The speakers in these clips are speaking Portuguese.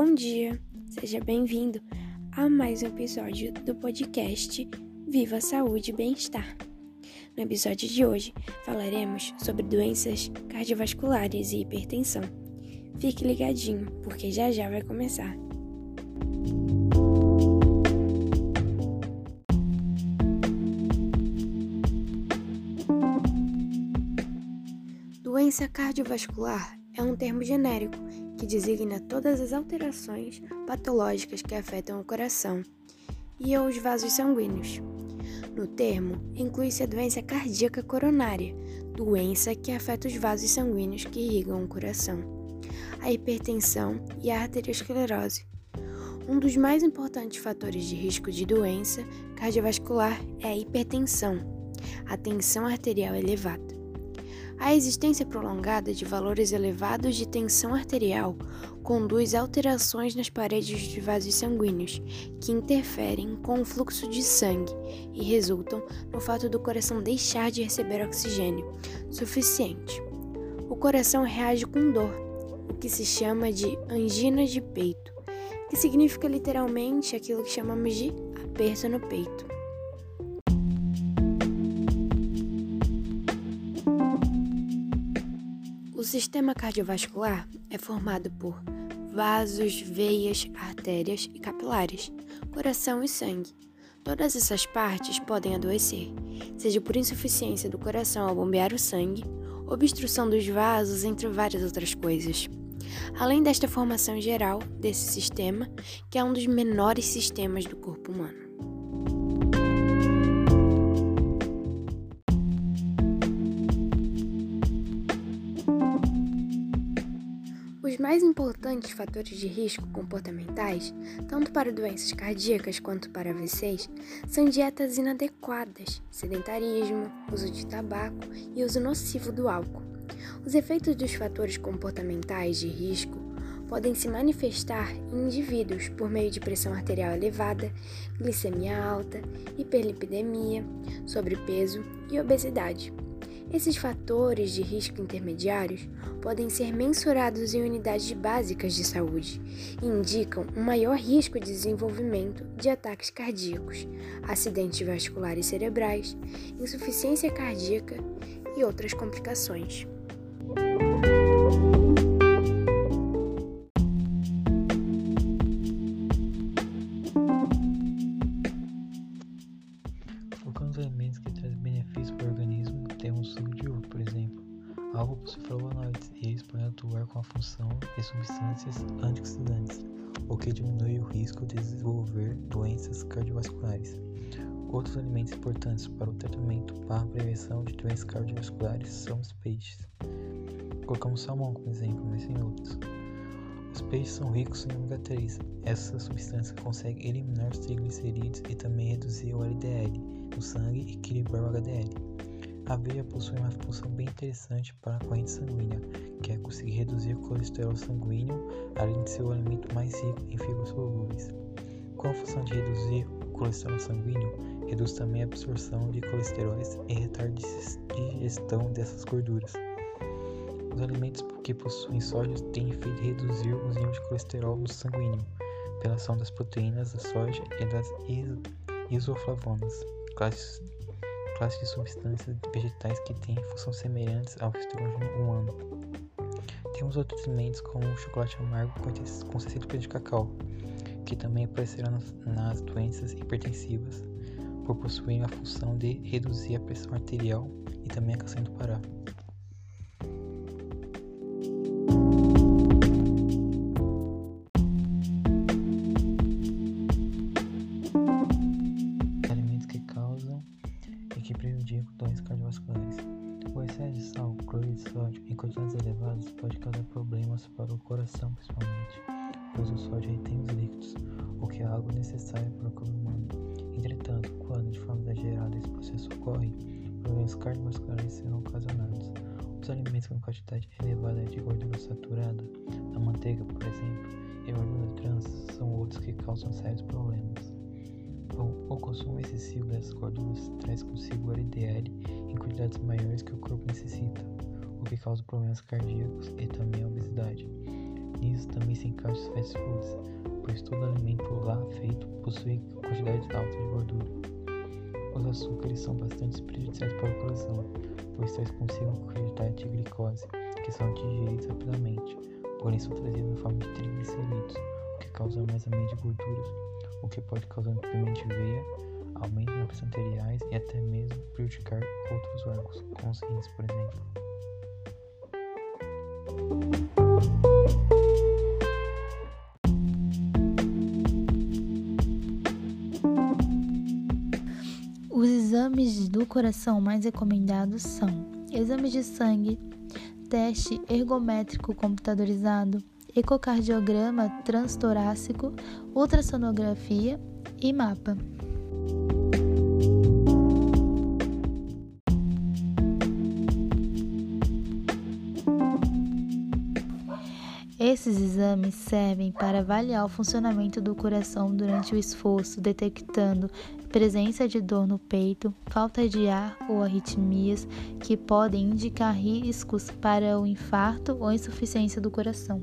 Bom dia, seja bem-vindo a mais um episódio do podcast Viva Saúde e Bem-Estar. No episódio de hoje falaremos sobre doenças cardiovasculares e hipertensão. Fique ligadinho, porque já já vai começar. Doença cardiovascular é um termo genérico que designa todas as alterações patológicas que afetam o coração e os vasos sanguíneos. No termo, inclui-se a doença cardíaca coronária, doença que afeta os vasos sanguíneos que irrigam o coração, a hipertensão e a arteriosclerose. Um dos mais importantes fatores de risco de doença cardiovascular é a hipertensão, a tensão arterial elevada. A existência prolongada de valores elevados de tensão arterial conduz alterações nas paredes dos vasos sanguíneos, que interferem com o fluxo de sangue e resultam no fato do coração deixar de receber oxigênio suficiente. O coração reage com dor, o que se chama de angina de peito, que significa literalmente aquilo que chamamos de aperto no peito. Sistema cardiovascular é formado por vasos, veias, artérias e capilares, coração e sangue. Todas essas partes podem adoecer, seja por insuficiência do coração ao bombear o sangue, obstrução dos vasos, entre várias outras coisas. Além desta formação geral desse sistema, que é um dos menores sistemas do corpo humano. Mais importantes fatores de risco comportamentais, tanto para doenças cardíacas quanto para AVCs, são dietas inadequadas, sedentarismo, uso de tabaco e uso nocivo do álcool. Os efeitos dos fatores comportamentais de risco podem se manifestar em indivíduos por meio de pressão arterial elevada, glicemia alta, hiperlipidemia, sobrepeso e obesidade. Esses fatores de risco intermediários podem ser mensurados em unidades básicas de saúde e indicam um maior risco de desenvolvimento de ataques cardíacos, acidentes vasculares cerebrais, insuficiência cardíaca e outras complicações. Substâncias antioxidantes, o que diminui o risco de desenvolver doenças cardiovasculares. Outros alimentos importantes para o tratamento para a prevenção de doenças cardiovasculares são os peixes. Colocamos salmão como exemplo, mas tem outros. Os peixes são ricos em ômega 3. Essa substância consegue eliminar os triglicerídeos e também reduzir o LDL no sangue e equilibrar o HDL. A aveia possui uma função bem interessante para a corrente sanguínea, que é conseguir reduzir o colesterol sanguíneo, além de ser o alimento mais rico em fibras solúveis. Com a função de reduzir o colesterol sanguíneo, reduz também a absorção de colesteróis e retarda a digestão dessas gorduras. Os alimentos que possuem soja têm efeito de reduzir os níveis de colesterol no sanguíneo, pela ação das proteínas da soja e das isoflavonas, classes, classe de substâncias vegetais que têm funções semelhantes ao estrogênio humano. Temos outros alimentos como o chocolate amargo com 60% de cacau, que também aparecerão nas, nas doenças hipertensivas, por possuírem a função de reduzir a pressão arterial e também a canção do Pará. Sódio em quantidades elevadas pode causar problemas para o coração principalmente, pois o sódio retém os líquidos, o que é algo necessário para o corpo humano. Entretanto, quando de forma exagerada esse processo ocorre, problemas cardiovasculares serão ocasionados. Os alimentos com quantidade elevada de gordura saturada, a manteiga, por exemplo, e a gordura trans são outros que causam sérios problemas. O consumo excessivo dessas gorduras causa problemas cardíacos e também obesidade. Nisso também se encaixam os fast foods, pois todo alimento lá feito possui quantidade alta de gordura. Os açúcares são bastante prejudiciais para o coração, pois traz consigo uma quantidade de glicose, que são digeridos rapidamente, porém são trazidos na forma de triglicerídeos, o que causa armazenamento de gorduras, o que pode causar entupimento de veia, aumento na pressão arteriais e até mesmo prejudicar outros órgãos, como os rins, por exemplo. Exames do coração mais recomendados são exames de sangue, teste ergométrico computadorizado, ecocardiograma transtorácico, ultrassonografia e mapa. Esses exames servem para avaliar o funcionamento do coração durante o esforço, detectando presença de dor no peito, falta de ar ou arritmias que podem indicar riscos para o infarto ou insuficiência do coração.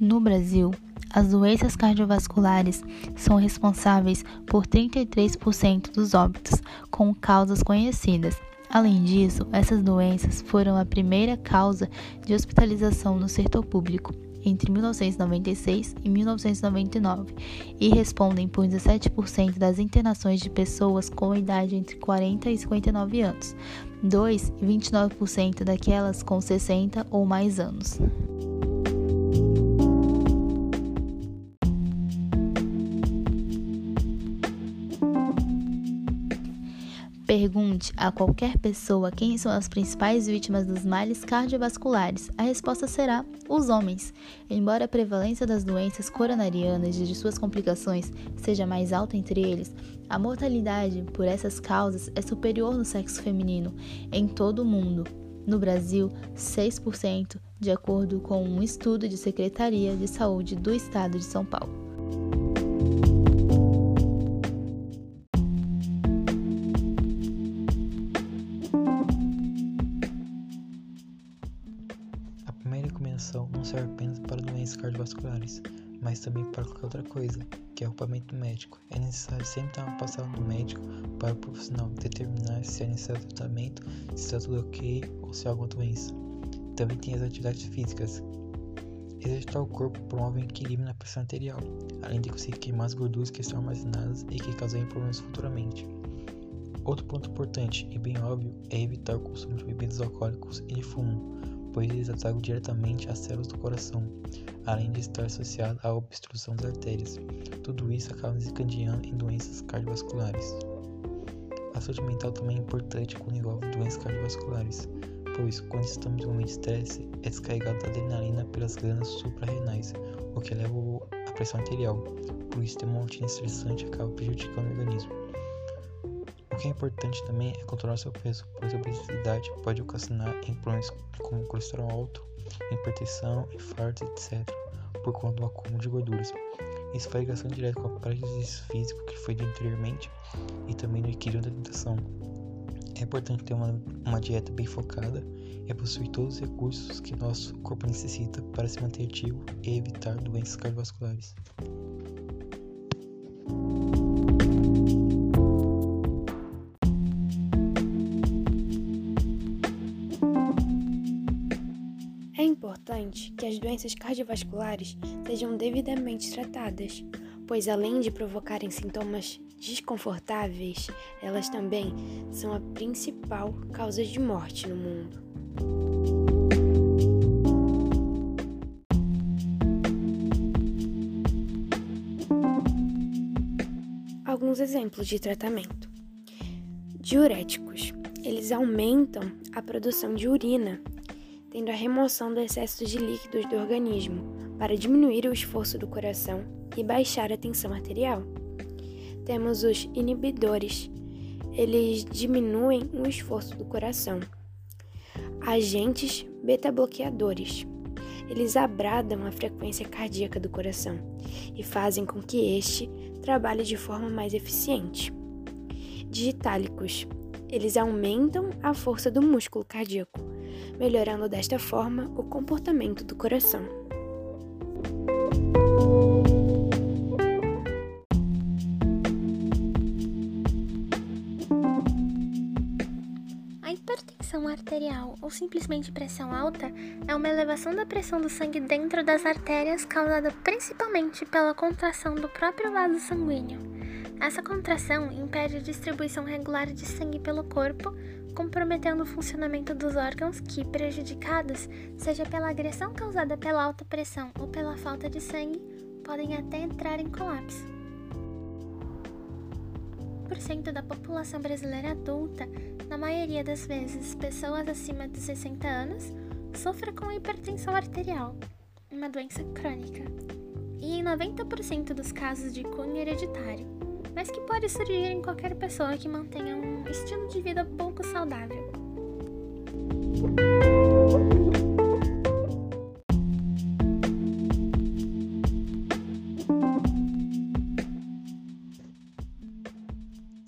No Brasil, as doenças cardiovasculares são responsáveis por 33% dos óbitos, com causas conhecidas. Além disso, essas doenças foram a primeira causa de hospitalização no setor público entre 1996 e 1999 e respondem por 17% das internações de pessoas com idade entre 40 e 59 anos, 2 e 29% daquelas com 60 ou mais anos. Pergunte a qualquer pessoa quem são as principais vítimas dos males cardiovasculares. A resposta será os homens. Embora a prevalência das doenças coronarianas e de suas complicações seja mais alta entre eles, a mortalidade por essas causas é superior no sexo feminino em todo o mundo. No Brasil, 6%, de acordo com um estudo de Secretaria de Saúde do Estado de São Paulo. Coisa, que é o acompanhamento médico. É necessário sempre dar uma passada no médico para o profissional determinar se é necessário tratamento, se está tudo ok ou se há alguma doença. Também tem as atividades físicas. Exercitar o corpo promove um equilíbrio na pressão arterial, além de conseguir queimar as gorduras que estão armazenadas e que causam problemas futuramente. Outro ponto importante e bem óbvio é evitar o consumo de bebidas alcoólicas e de fumo, pois eles atacam diretamente as células do coração, além de estar associado à obstrução das artérias. Tudo isso acaba desencadeando em doenças cardiovasculares. A saúde mental também é importante quando envolve doenças cardiovasculares, pois quando estamos em um momento de estresse, é descarregada adrenalina pelas glândulas suprarrenais, o que eleva a pressão arterial. Por isso, ter uma rotina estressante acaba prejudicando o organismo. Que é importante também é controlar seu peso, pois a obesidade pode ocasionar em problemas como colesterol alto, hipertensão, infarto, etc., por conta do acúmulo de gorduras. Isso faz ligação direta com a prática de físico que foi dito anteriormente e também no equilíbrio da alimentação. É importante ter uma, uma dieta bem focada e possuir todos os recursos que nosso corpo necessita para se manter ativo e evitar doenças cardiovasculares. Importante que as doenças cardiovasculares sejam devidamente tratadas, pois além de provocarem sintomas desconfortáveis, elas também são a principal causa de morte no mundo. Alguns exemplos de tratamento: diuréticos. Eles aumentam a produção de urina tendo a remoção do excesso de líquidos do organismo para diminuir o esforço do coração e baixar a tensão arterial. Temos os inibidores. Eles diminuem o esforço do coração. Agentes beta-bloqueadores. Eles abradam a frequência cardíaca do coração e fazem com que este trabalhe de forma mais eficiente. digitálicos. Eles aumentam a força do músculo cardíaco, melhorando desta forma o comportamento do coração. A hipertensão arterial ou simplesmente pressão alta é uma elevação da pressão do sangue dentro das artérias causada principalmente pela contração do próprio vaso sanguíneo. Essa contração impede a distribuição regular de sangue pelo corpo, comprometendo o funcionamento dos órgãos que, prejudicados, seja pela agressão causada pela alta pressão ou pela falta de sangue, podem até entrar em colapso. 1% da população brasileira adulta, na maioria das vezes pessoas acima de 60 anos, sofre com hipertensão arterial, uma doença crônica, e em 90% dos casos de cunho hereditário, mas que pode surgir em qualquer pessoa que mantenha um estilo de vida pouco saudável.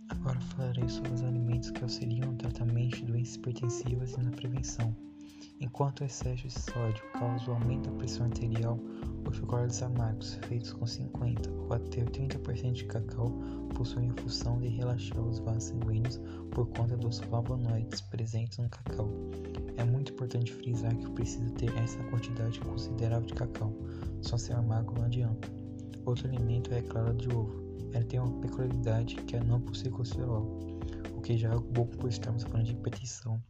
Agora falarei sobre os alimentos que auxiliam no tratamento de doenças hipertensivas e na prevenção. Enquanto o excesso de sódio causa o aumento da pressão arterial, os chocolates amargos, feitos com 50 ou até 30% de cacau, possuem a função de relaxar os vasos sanguíneos por conta dos flavonoides presentes no cacau. É muito importante frisar que precisa ter essa quantidade considerável de cacau, só ser amargo não adianta. Outro alimento é a clara de ovo. Ela tem uma peculiaridade que é não possuir colesterol, o que já é bom por estarmos falando de hipertensão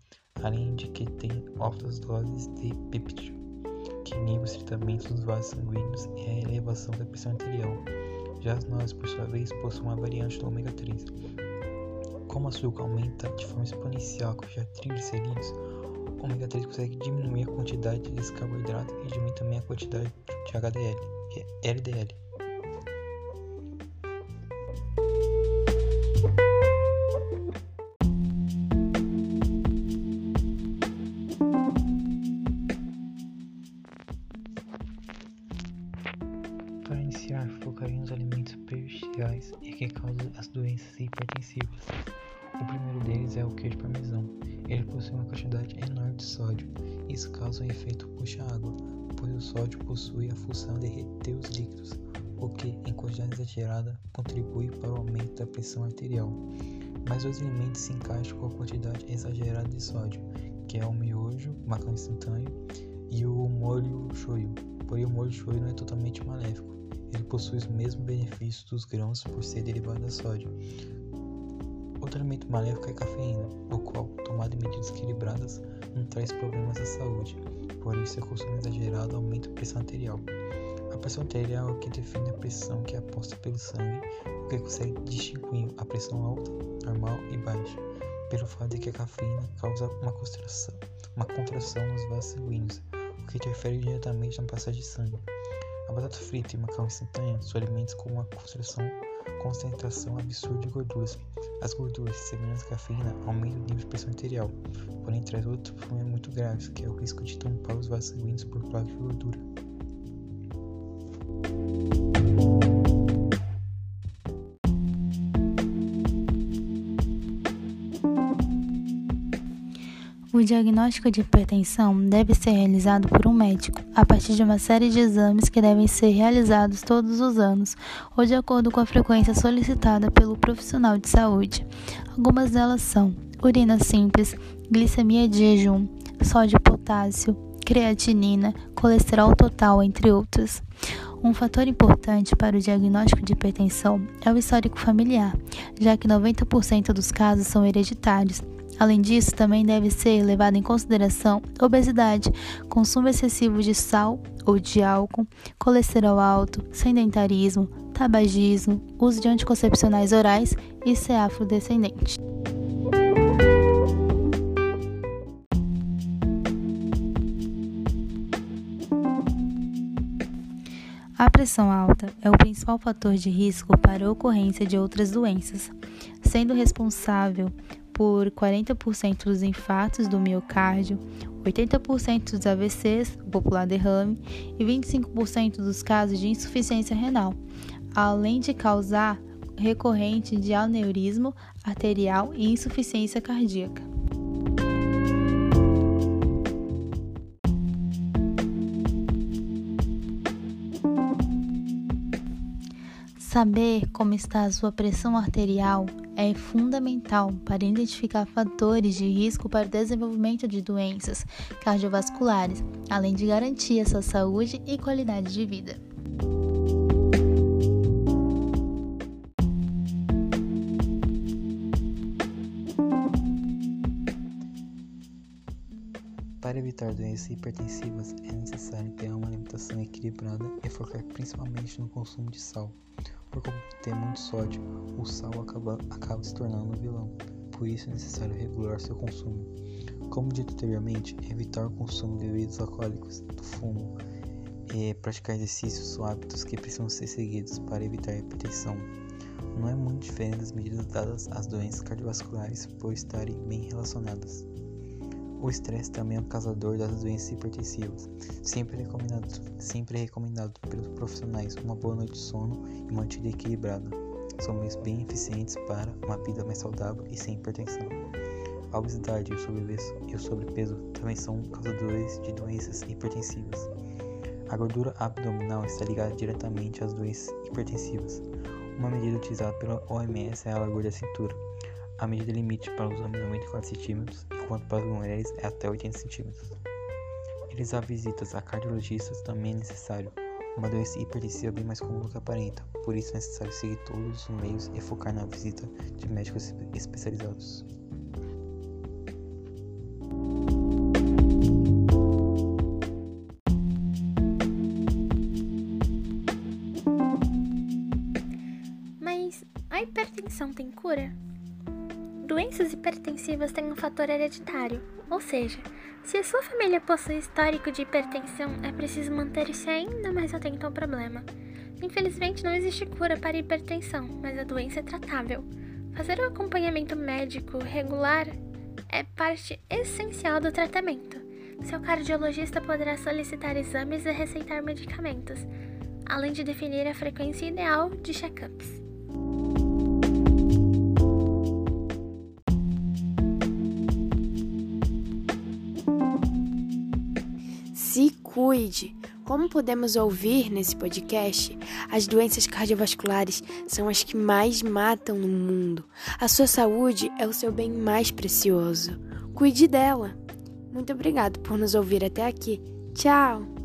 além de que tem altas doses de peptídeo, que inibe os tratamentos dos vasos sanguíneos e a elevação da pressão arterial. Já as nozes, por sua vez, possuem uma variante do ômega 3. Como o açúcar aumenta de forma exponencial com os triglicerídeos, o ômega 3 consegue diminuir a quantidade de carboidrato e diminui também a quantidade de HDL e LDL. Que causam as doenças hipertensivas. O primeiro deles é o queijo parmesão. Ele possui uma quantidade enorme de sódio. Isso causa um efeito puxa-água, pois o sódio possui a função de reter os líquidos, o que, em quantidade exagerada, contribui para o aumento da pressão arterial. Mas os alimentos se encaixam com a quantidade exagerada de sódio, que é o miojo, o macarrão instantâneo e o molho shoyu. Porém, o molho shoyu não é totalmente maléfico. Ele possui os mesmos benefícios dos grãos por ser derivado de sódio. Outro alimento maléfico é a cafeína, o qual, tomado em medidas equilibradas, não traz problemas à saúde, porém seu consumo exagerado aumenta a pressão arterial. A pressão arterial é o que define a pressão que é aposta pelo sangue, o que consegue distinguir a pressão alta, normal e baixa, pelo fato de que a cafeína causa uma contração, uma contração nos vasos sanguíneos, que interfere diretamente na passagem de sangue. A batata frita e o macarrão instantâneo são alimentos com uma concentração, absurda de gorduras. As gorduras, semelhantes à cafeína, aumentam o nível de pressão arterial, porém traz outro problema muito grave, que é o risco de tampar os vasos sanguíneos por placa de gordura. Diagnóstico de hipertensão deve ser realizado por um médico, a partir de uma série de exames que devem ser realizados todos os anos, ou de acordo com a frequência solicitada pelo profissional de saúde. Algumas delas são urina simples, glicemia de jejum, sódio potássio, creatinina, colesterol total, entre outros. Um fator importante para o diagnóstico de hipertensão é o histórico familiar, já que 90% dos casos são hereditários. Além disso, também deve ser levado em consideração obesidade, consumo excessivo de sal ou de álcool, colesterol alto, sedentarismo, tabagismo, uso de anticoncepcionais orais e ser afrodescendente. A pressão alta é o principal fator de risco para a ocorrência de outras doenças, sendo responsável por 40% dos infartos do miocárdio, 80% dos AVCs, o popular derrame, e 25% dos casos de insuficiência renal, além de causar recorrente de aneurismo arterial e insuficiência cardíaca. Saber como está a sua pressão arterial é fundamental para identificar fatores de risco para o desenvolvimento de doenças cardiovasculares, além de garantir a sua saúde e qualidade de vida. Para evitar doenças hipertensivas, é necessário ter uma alimentação equilibrada e focar principalmente no consumo de sal. Por ter muito sódio, o sal acaba, acaba se tornando um vilão, por isso é necessário regular seu consumo. Como dito anteriormente, evitar o consumo de bebidas alcoólicas, do fumo, e praticar exercícios são hábitos que precisam ser seguidos para evitar a hipertensão. Não é muito diferente das medidas dadas às doenças cardiovasculares por estarem bem relacionadas. O estresse também é um causador das doenças hipertensivas. Sempre recomendado, sempre recomendado pelos profissionais uma boa noite de sono e uma vida equilibrada. São meios bem eficientes para uma vida mais saudável e sem hipertensão. A obesidade e o sobrepeso, também são causadores de doenças hipertensivas. A gordura abdominal está ligada diretamente às doenças hipertensivas. Uma medida utilizada pela OMS é a largura da cintura. A medida limite para os homens é 94 cm, enquanto para as mulheres é até 80 cm. Realizar visitas a cardiologistas também é necessário. Uma doença hipertensiva é bem mais comum do que aparenta, por isso é necessário seguir todos os meios e focar na visita de médicos especializados. Mas a hipertensão tem cura? Doenças hipertensivas têm um fator hereditário, ou seja, se a sua família possui histórico de hipertensão, é preciso manter-se ainda mais atento ao problema. Infelizmente, não existe cura para a hipertensão, mas a doença é tratável. Fazer o acompanhamento médico regular é parte essencial do tratamento. Seu cardiologista poderá solicitar exames e receitar medicamentos, além de definir a frequência ideal de check-ups. Cuide! Como podemos ouvir nesse podcast, as doenças cardiovasculares são as que mais matam no mundo. A sua saúde é o seu bem mais precioso. Cuide dela! Muito obrigado por nos ouvir até aqui. Tchau!